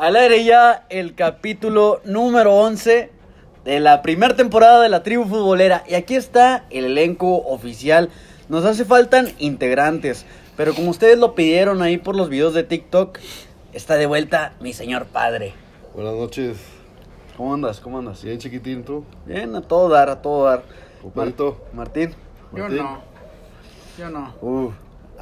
Al aire ya el capítulo número 11 de la primera temporada de la tribu futbolera. Y aquí está el elenco oficial. Nos hace faltan integrantes. Pero como ustedes lo pidieron ahí por los videos de TikTok, está de vuelta mi señor padre. Buenas noches. ¿Cómo andas? ¿Cómo andas? Bien chiquitín tú. Bien, a todo dar, a todo dar. Martín. Yo no. Yo no. Uh,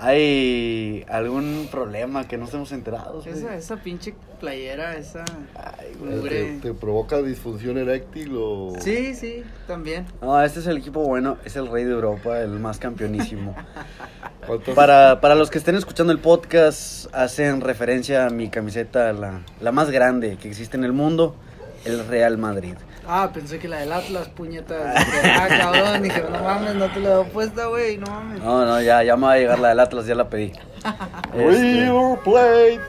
¿Hay algún problema que no estemos enterados? güey? Esa, esa pinche playera, esa. Ay, güey. ¿Te, te provoca disfunción eréctil o...? Sí, sí, también. No, este es el equipo bueno, es el rey de Europa, el más campeonísimo. ¿Cuántas- Para, para los que estén escuchando el podcast, hacen referencia a mi camiseta, la, la más grande que existe en el mundo, el Real Madrid. Ah, pensé que la del Atlas, puñetas. Ah, cabrón. Dije, no mames, no te la he puesta, güey. No mames. No, no, ya, ya me va a llegar la del Atlas, ya la pedí. Este, River Plate.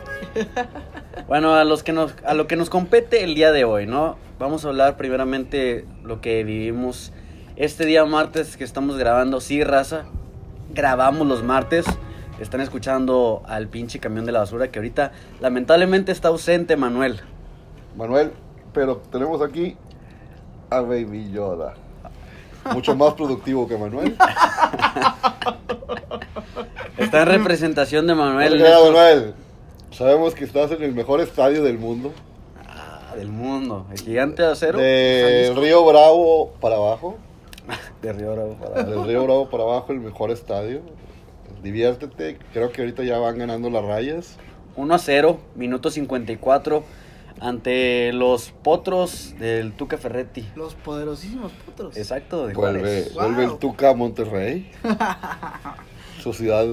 bueno, a, los que nos, a lo que nos compete el día de hoy, ¿no? Vamos a hablar primeramente lo que vivimos este día martes que estamos grabando. Sí, raza, grabamos los martes. Están escuchando al pinche camión de la basura que ahorita lamentablemente está ausente Manuel. Manuel, pero tenemos aquí a Baby Yoda. Mucho más productivo que Manuel. Está en representación de Manuel. Oiga, estos- Manuel, sabemos que estás en el mejor estadio del mundo. Ah, del mundo. El gigante de acero. Del Río Bravo para abajo. De Río Bravo para- Del Río Bravo para abajo, el mejor estadio. Diviértete. Creo que ahorita ya van ganando las rayas. 1 a 0, minuto 54, ante los potros del Tuca Ferretti. Los poderosísimos putos. Exacto, de Vuelve. Wow. vuelve el Tuca a Monterrey. Su ciudad.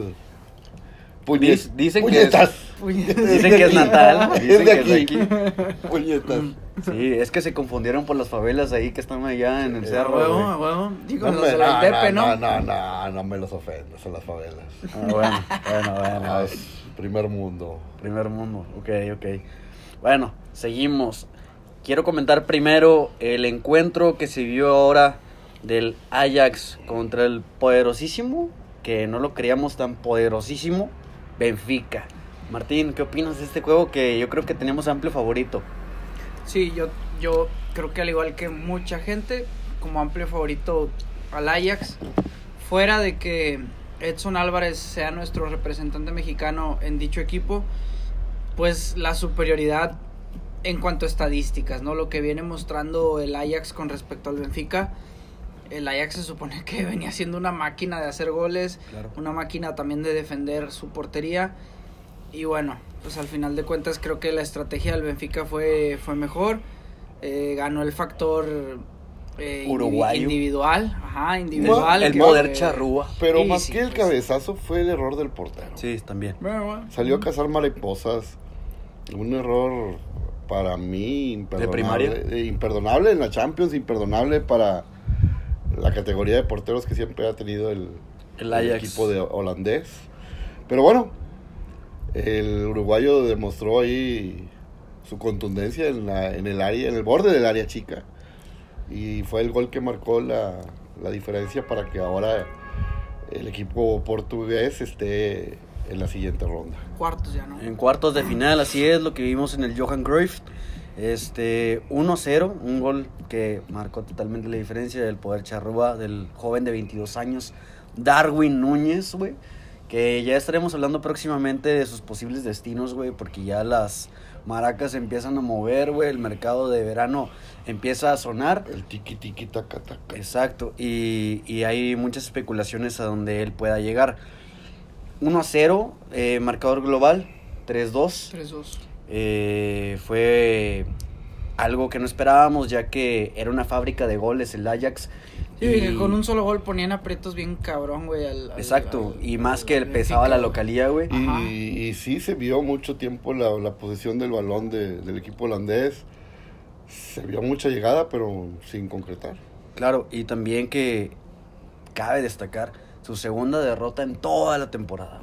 Dic- dicen que puñetas. Puñetas. Dicen que es natal. Es Dicen de que es de aquí. Puñetas. Sí, es que se confundieron por las favelas ahí que están allá en el cerro. huevo, huevo. Digo, No, los me- de la no, no, ¿no? no, no, no me los ofendas a las favelas. Ah, bueno, bueno, bueno. Ah, es primer mundo. Primer mundo, ok, ok. Bueno, seguimos. Quiero comentar primero el encuentro que se vio ahora del Ajax contra el poderosísimo, que no lo creíamos tan poderosísimo, Benfica. Martín, ¿qué opinas de este juego que yo creo que tenemos amplio favorito? Sí, yo, yo creo que al igual que mucha gente, como amplio favorito al Ajax, fuera de que Edson Álvarez sea nuestro representante mexicano en dicho equipo, pues la superioridad en cuanto a estadísticas, ¿no? Lo que viene mostrando el Ajax con respecto al Benfica. El Ajax se supone que venía siendo una máquina de hacer goles, Claro. una máquina también de defender su portería. Y bueno, pues al final de cuentas creo que la estrategia del Benfica fue, fue mejor. Eh, ganó el factor eh, Uruguayo. individual. Ajá, individual. el poder charrúa. Pero Sí, más sí, que el pues. cabezazo fue el error del portero. Sí, también. Bueno, bueno. Salió a cazar mariposas. Un error para mí imperdonable. primaria? eh, imperdonable en la Champions, imperdonable para la categoría de porteros que siempre ha tenido el, El el equipo de holandés. Pero bueno, el uruguayo demostró ahí su contundencia en, la, en el área, en el borde del área chica. Y fue el gol que marcó la, la diferencia para que ahora el equipo portugués esté en la siguiente ronda. Cuartos ya, ¿no? En cuartos de final, así es lo que vimos en el Johan Cruyff. Este 1-0, un gol que marcó totalmente la diferencia del poder charrúa del joven de 22 años, Darwin Núñez, güey. Que ya estaremos hablando próximamente de sus posibles destinos, güey, porque ya las maracas se empiezan a mover, güey. El mercado de verano empieza a sonar. El tiki tiki taca taca. Exacto, y, y hay muchas especulaciones a donde él pueda llegar. 1 a 0, eh, marcador global, 3-2. 3-2. Eh, fue algo que no esperábamos, ya que era una fábrica de goles el Ajax. Sí, y- con un solo gol ponían aprietos bien cabrón, güey. al- al- Exacto, al- y más al que pesaba la localía, güey. Y, y sí se vio mucho tiempo la, la posesión del balón de- del equipo holandés. Se vio mucha llegada, pero sin concretar. Claro, y también que cabe destacar su segunda derrota en toda la temporada.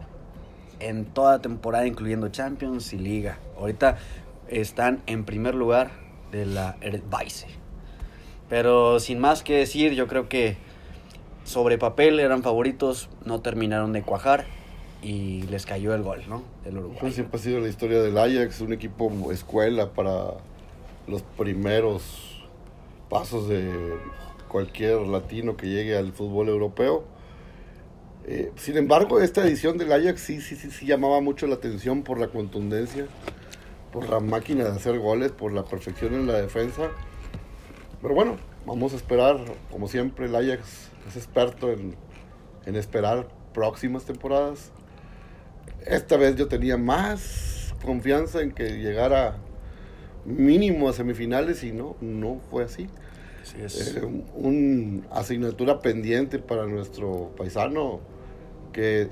En toda la temporada, incluyendo Champions y Liga. Ahorita están en primer lugar de la Eredivisie. Pero sin más que decir, yo creo que sobre papel eran favoritos, no terminaron de cuajar. y les cayó el gol, ¿no? El Pues Uruguay. siempre ha sido la historia del Ajax, un equipo escuela para los primeros pasos de cualquier latino que llegue al fútbol europeo. Eh, sin embargo, esta edición del Ajax sí, sí, sí, sí llamaba mucho la atención por la contundencia, por la máquina de hacer goles, por la perfección en la defensa. Pero bueno, vamos a esperar, como siempre, el Ajax es experto en, en esperar próximas temporadas. Esta vez yo tenía más confianza en que llegara mínimo a semifinales y no, no fue así. Así es. Eh, un- un asignatura pendiente para nuestro paisano que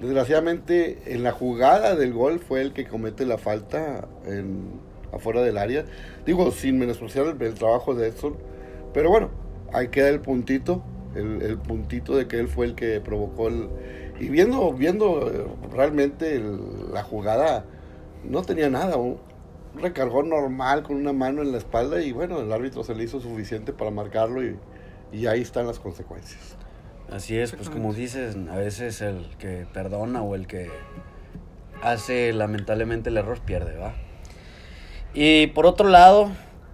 desgraciadamente en la jugada del gol fue el que comete la falta en, afuera del área. Digo, sin menospreciar el, trabajo de Edson, pero bueno, ahí queda el puntito, el, puntito de que él fue el que provocó el... Y viendo, viendo eh, realmente la jugada, no tenía nada, un recargó normal con una mano en la espalda y bueno, el árbitro se le hizo suficiente para marcarlo y, y ahí están las consecuencias. Así es, pues como dices, a veces el que perdona o el que hace lamentablemente el error pierde, ¿va? Y por otro lado,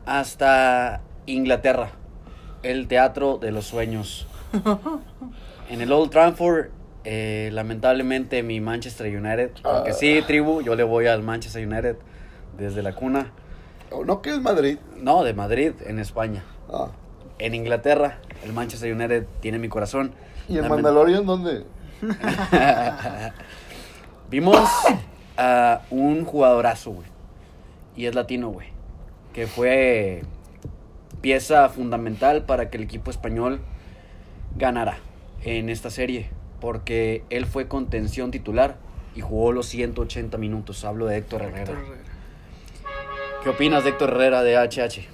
hasta Inglaterra, el teatro de los sueños. En el Old Trafford, eh, lamentablemente mi Manchester United, porque sí, tribu, yo le voy al Manchester United desde la cuna. ¿O no que es Madrid? No, de Madrid, en España. Ah. En Inglaterra, el Manchester United tiene mi corazón. ¿Y el Mandalorian dónde? Vimos a un jugadorazo, güey. Y es latino, güey. Que fue pieza fundamental para que el equipo español ganara en esta serie. Porque él fue contención titular y jugó los 180 minutos. Hablo de Héctor Herrera. Héctor Herrera. ¿Qué opinas de Héctor Herrera de HH?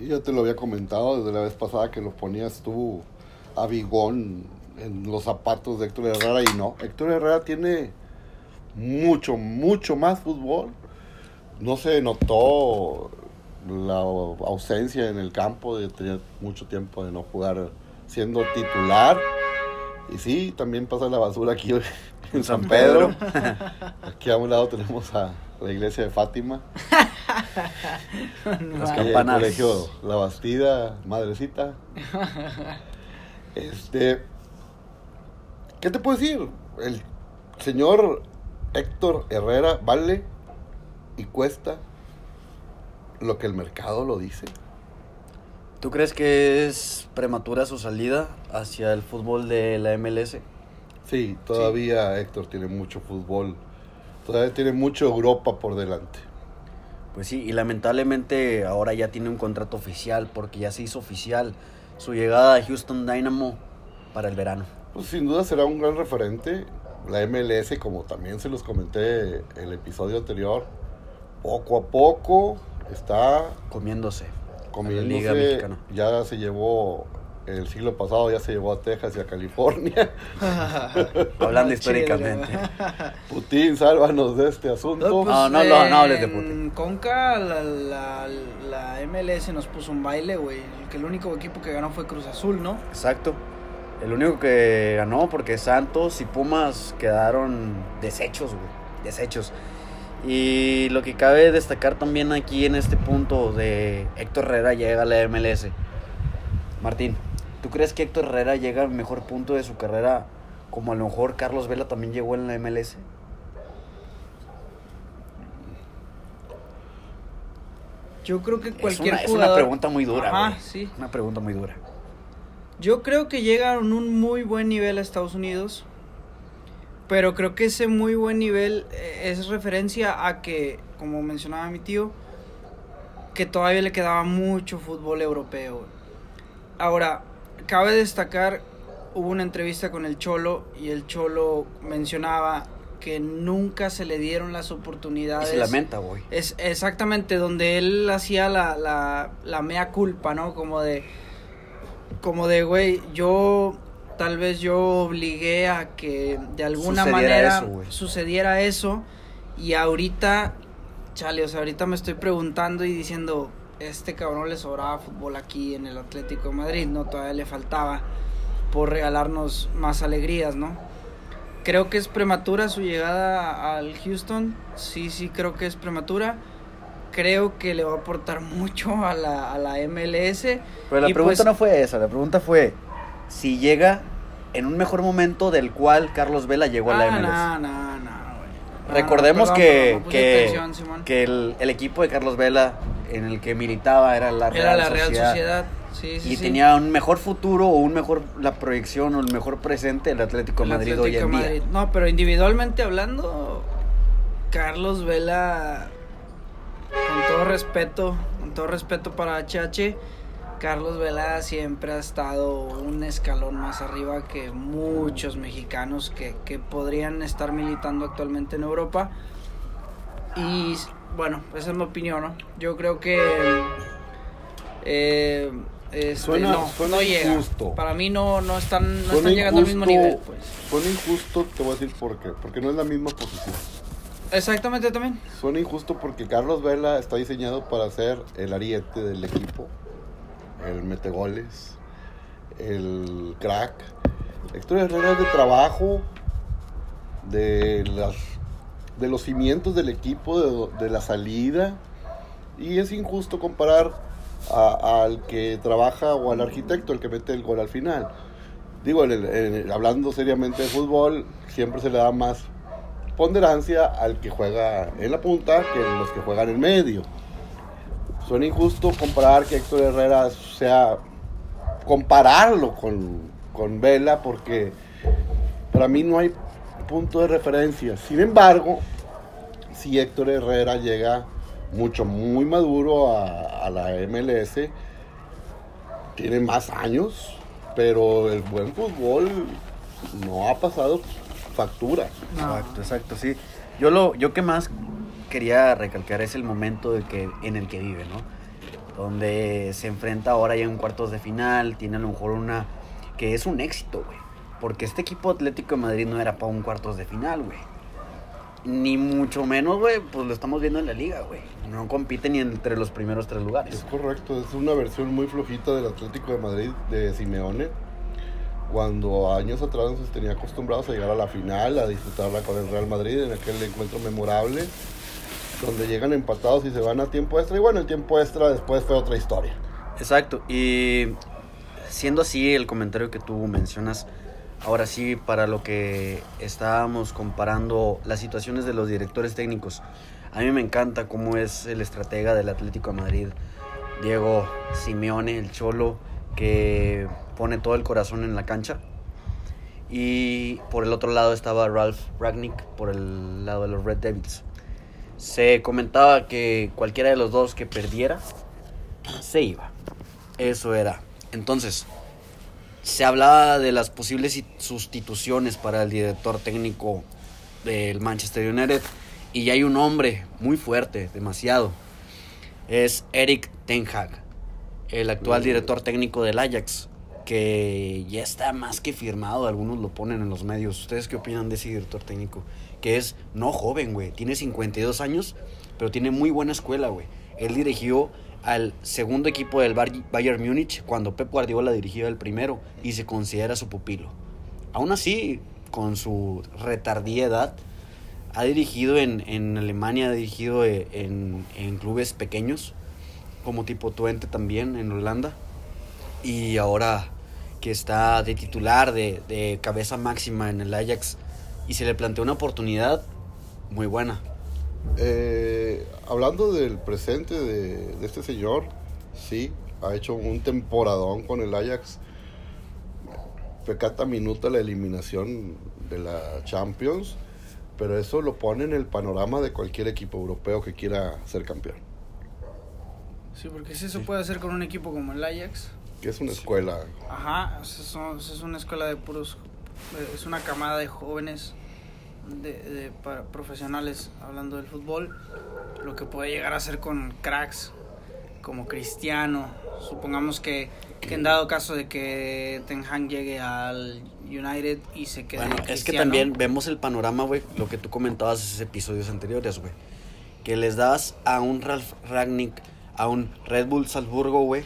Y ya te lo había comentado desde la vez pasada que lo ponías tú a Bigón en los zapatos de Héctor Herrera y no. Héctor Herrera tiene mucho, mucho más fútbol. No se notó la ausencia en el campo, de tener mucho tiempo de no jugar siendo titular. Y sí, también pasa la basura aquí en San Pedro. Aquí a un lado tenemos a la iglesia de Fátima. Las Ahí el campanas. colegio La Bastida, madrecita. Este. ¿Qué te puedo decir? El señor Héctor Herrera vale y cuesta lo que el mercado lo dice. ¿Tú crees que es prematura su salida hacia el fútbol de la MLS? Sí, todavía Héctor tiene mucho fútbol. Todavía tiene mucho Europa por delante. Pues sí, y lamentablemente ahora ya tiene un contrato oficial porque ya se hizo oficial su llegada a Houston Dynamo para el verano. Pues sin duda será un gran referente. La MLS, como también se los comenté en el episodio anterior, poco a poco está Comiéndose. a la comiéndose. Liga Mexicana. Ya se llevó, el siglo pasado ya se llevó a Texas y a California. Hablando históricamente. Putin, sálvanos de este asunto. No, pues, No, no, no, no hables de en Putin. Conca, la, la, la MLS nos puso un baile, güey. Que el único equipo que ganó fue Cruz Azul, ¿no? Exacto. El único que ganó porque Santos y Pumas quedaron deshechos, güey. Deshechos. Y lo que cabe destacar también aquí en este punto de Héctor Herrera llega a la MLS. Martín, ¿tú crees que Héctor Herrera llega al mejor punto de su carrera como a lo mejor Carlos Vela también llegó en la MLS? Yo creo que Es cualquier es una pregunta muy dura, Ajá, sí. Una pregunta muy dura. Yo creo que llega a un muy buen nivel a Estados Unidos. Pero creo que ese muy buen nivel eh, es referencia a que, como mencionaba mi tío, que todavía le quedaba mucho fútbol europeo. Ahora, cabe destacar, hubo una entrevista con el Cholo y el Cholo mencionaba que nunca se le dieron las Y oportunidades. se lamenta, güey. Es exactamente donde él hacía la, la, la mea culpa, ¿no? Como de, como de, güey, yo tal vez yo obligué a que de alguna Sucediera manera eso, sucediera eso y ahorita, chale, o sea, ahorita me estoy preguntando y diciendo, este cabrón le sobraba fútbol aquí en el Atlético de Madrid, ¿no? Todavía le faltaba por regalarnos más alegrías, ¿no? Creo que es prematura su llegada al Houston. Sí, sí, creo que es prematura. Creo que le va a aportar mucho a la, a la MLS. Pero la Y pregunta pues- no fue esa, la pregunta fue si llega en un mejor momento del cual Carlos Vela llegó a la Ah, MLS. no, no, No, Recordemos que, no el, el equipo de Carlos Vela en el que militaba era la Real, Era la Real Sociedad, Sociedad. Sí, sí, y sí. tenía un mejor futuro o un mejor la proyección o el mejor presente el Atlético El Madrid Atlético hoy en de día. Madrid. No, pero individualmente hablando, Carlos Vela, con todo respeto, con todo respeto para HH, Carlos Vela siempre ha estado un escalón más arriba que muchos mexicanos que, que podrían estar militando actualmente en Europa. Y bueno, esa es mi opinión, ¿no? Yo creo que eh, este, Suena- no, suena no llega. injusto. Para mí no, no están, no están llegando al mismo nivel, pues. Suena injusto, te voy a decir por qué. Porque no es la misma posición. Exactamente también. Suena injusto porque Carlos Vela está diseñado para ser el ariete del equipo, el metegoles, el crack. Herrera es de trabajo, de las de los cimientos del equipo, de, la salida. Y es injusto comparar al que trabaja o al arquitecto, el que mete el gol al final. Digo, hablando seriamente de fútbol, siempre se le da más ponderancia al que juega en la punta que los que juegan en medio. Suena injusto comparar que Héctor Herrera sea compararlo con, con Vela porque para mí no hay punto de referencia. Sin embargo, si Héctor Herrera llega mucho, muy maduro a, la MLS, tiene más años, pero el buen fútbol no ha pasado factura. Exacto, exacto, sí. Yo lo, yo que más quería recalcar es el momento de que, en el que vive, ¿no? Donde se enfrenta ahora ya en cuartos de final, tiene a lo mejor una que es un éxito, güey. Porque este equipo Atlético de Madrid no era para un cuartos de final, güey. Ni mucho menos, güey, pues lo estamos viendo en la liga, güey. No compite ni entre los primeros tres Es lugares. correcto, es una versión muy flojita del Atlético de Madrid de Simeone. Cuando años atrás nos tenía acostumbrados a llegar a la final, a disfrutarla con el Real Madrid en aquel encuentro memorable, donde llegan empatados y se van a tiempo extra. Y bueno, el tiempo extra después fue otra historia. Exacto, y siendo así el comentario que tú mencionas, ahora sí, para lo que estábamos comparando las situaciones de los directores técnicos, a mí me encanta cómo es el estratega del Atlético de Madrid, Diego Simeone, el cholo, que pone todo el corazón en la cancha. Y por el otro lado estaba Ralph Ragnick, por el lado de los Red Devils. Se comentaba que cualquiera de los dos que perdiera, se iba. Eso era. Entonces, se hablaba de las posibles si- sustituciones para el director técnico del Manchester United. Y hay un hombre muy fuerte, demasiado. Es Eric Ten Hag, el actual Mm. director técnico del Ajax, que ya está más que firmado. Algunos lo ponen en los medios. ¿Ustedes qué opinan de ese director técnico? Que es no joven, güey. Tiene 52 años, pero tiene muy buena escuela, güey. Él dirigió al segundo equipo del Bayern Múnich cuando Pep Guardiola dirigía el primero y se considera su pupilo. Aún así, con su retardía edad, ha dirigido en, en Alemania, ha dirigido eh, en, en clubes pequeños, como tipo Twente también en Holanda. Y ahora que está de titular, de, de cabeza máxima en el Ajax, y se le plantea una oportunidad muy buena. Eh, hablando del presente de, de este señor, sí, ha hecho un temporadón con el Ajax. Pecata minuta la eliminación de la Champions, pero eso lo pone en el panorama de cualquier equipo europeo que quiera ser campeón. Sí, porque si eso puede hacer con un equipo como el Ajax. Que es una escuela. Ajá, son- es una escuela de puros. Eh, Es una camada de jóvenes, de, de- para profesionales, hablando del fútbol. Lo que puede llegar a hacer con cracks como Cristiano. Supongamos que, que en dado caso de que Ten Hag llegue al United y se quede. Bueno, es que también vemos el panorama, güey, lo que tú comentabas en esos episodios anteriores, güey. Que les das a un Ralph Ragnick, a un Red Bull Salzburgo, güey,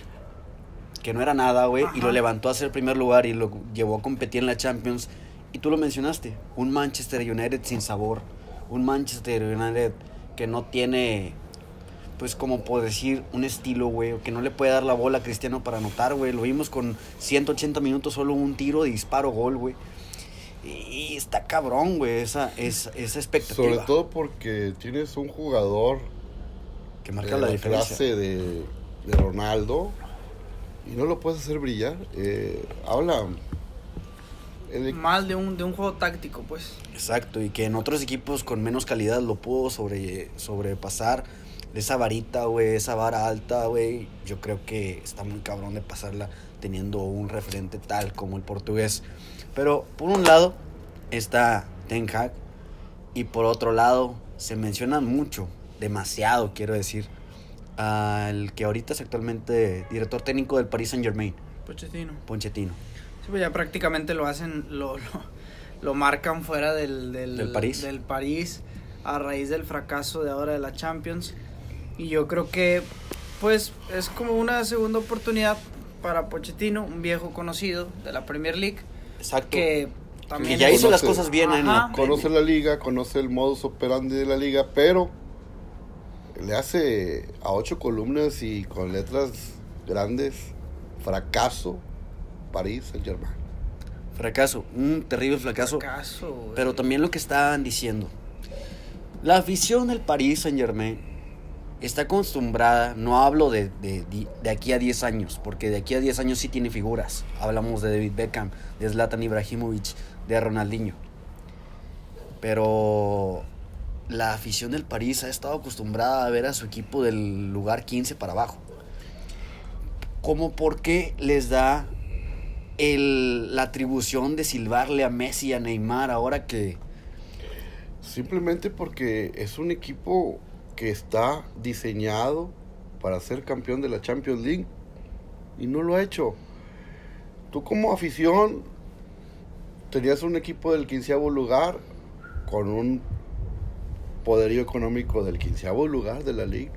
que no era nada, güey, y lo levantó a ser primer lugar y lo llevó a competir en la Champions Y tú lo mencionaste, un Manchester United sin sabor, un Manchester United que no tiene, pues como puedo decir, un estilo, güey, que no le puede dar la bola a Cristiano para anotar, güey. Lo vimos con 180 minutos, solo un tiro de disparo, gol, güey. Y está cabrón, güey, esa, esa, esa expectativa. Sobre todo porque tienes un jugador que marca de la la diferencia. clase de, de Ronaldo y no lo puedes hacer brillar. Eh, habla. el- Mal de un, de un juego táctico, pues. Exacto, y que en otros equipos con menos calidad lo pudo sobre, sobrepasar. Esa varita, güey, esa vara alta, güey, yo creo que está muy cabrón de pasarla teniendo un referente tal como el portugués. Pero por un lado está Ten Hag y por otro lado se menciona mucho, demasiado quiero decir, al que ahorita es actualmente director técnico del Paris Saint Germain, Pochettino. Pochettino. Sí, pues ya prácticamente lo hacen, lo, lo, lo marcan fuera del, del, Del París. del París a raíz del fracaso de ahora de la Champions. Y yo creo que, pues, es como una segunda oportunidad para Pochettino, un viejo conocido de la Premier League, Exacto. que también que ya hizo las cosas bien en la conoce la liga, conoce el modus operandi de la liga, pero le hace a ocho columnas y con letras grandes fracaso París Saint Germain. Fracaso, un terrible fracaso. fracaso, güey. Pero también lo que estaban diciendo. La afición del Paris Saint Germain está acostumbrada, no hablo de, de, de aquí a 10 años, porque de aquí a 10 años sí tiene figuras. Hablamos de David Beckham, de Zlatan Ibrahimovic, de Ronaldinho. Pero la afición del París ha estado acostumbrada a ver a su equipo del lugar 15 para abajo. ¿Cómo por qué les da el, la atribución de silbarle a Messi y a Neymar ahora que Simplemente porque es un equipo que está diseñado para ser campeón de la Champions League y no lo ha hecho. Tú como afición tenías un equipo del quinceavo lugar con un poderío económico del quinceavo lugar de la liga.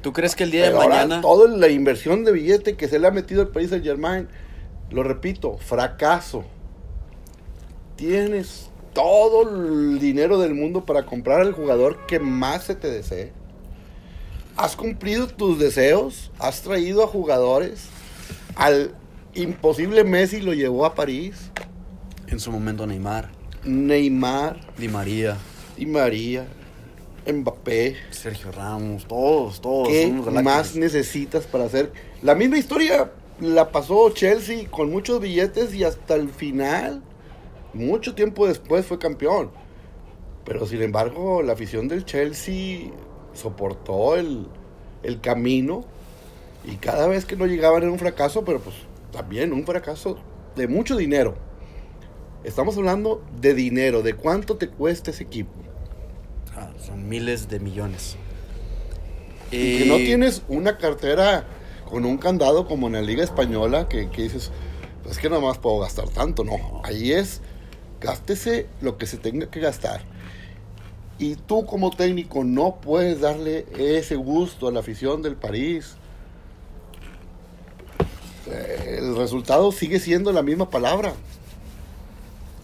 tú crees que el día de Pero mañana toda la inversión de billete que se le ha metido al Paris Saint Germain, lo repito, fracaso. Tienes todo el dinero del mundo para comprar al jugador que más se te desee. Has cumplido tus deseos, has traído a jugadores. Al imposible Messi lo llevó a París. en su momento Neymar, Neymar, Di María, Di María, Mbappé. Sergio Ramos, todos, todos. ¿Qué más necesitas para hacer? La misma historia la pasó Chelsea con muchos billetes y hasta el final, mucho tiempo después fue campeón. Pero sin embargo, la afición del Chelsea soportó el, el camino y cada vez que no llegaban era un fracaso, pero pues también un fracaso de mucho dinero. Estamos hablando de dinero, de cuánto te cuesta ese equipo. Ah, son miles de millones. Y que no Eh, tienes una cartera con un candado como en la Liga Española que, que dices, "Pues es que nada más puedo gastar tanto. No, ahí es, gástese lo que se tenga que gastar. Y tú como técnico no puedes darle ese gusto a la afición del París. El resultado sigue siendo la misma palabra.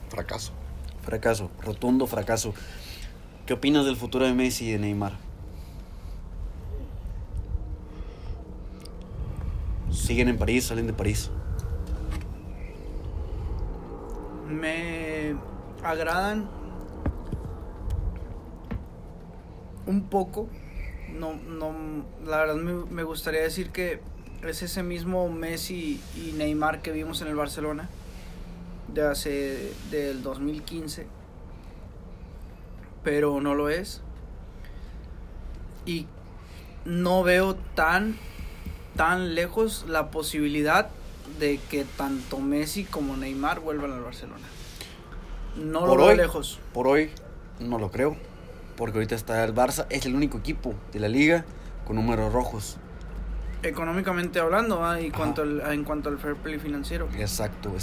Fracaso. Fracaso, rotundo fracaso. ¿Qué opinas del futuro de Messi y de Neymar? Siguen en París, salen de París. me agradan un poco. No, no, la verdad me, me gustaría decir que es ese mismo Messi y Neymar que vimos en el Barcelona de hace del 2015, pero no lo es. Y no veo tan tan lejos la posibilidad de que tanto Messi como Neymar vuelvan al Barcelona. No Por lo veo hoy. lejos. Por hoy no lo creo, porque ahorita está el Barça, es el único equipo de la liga con números rojos. Económicamente hablando, y cuanto al- en cuanto al fair play financiero. Exacto,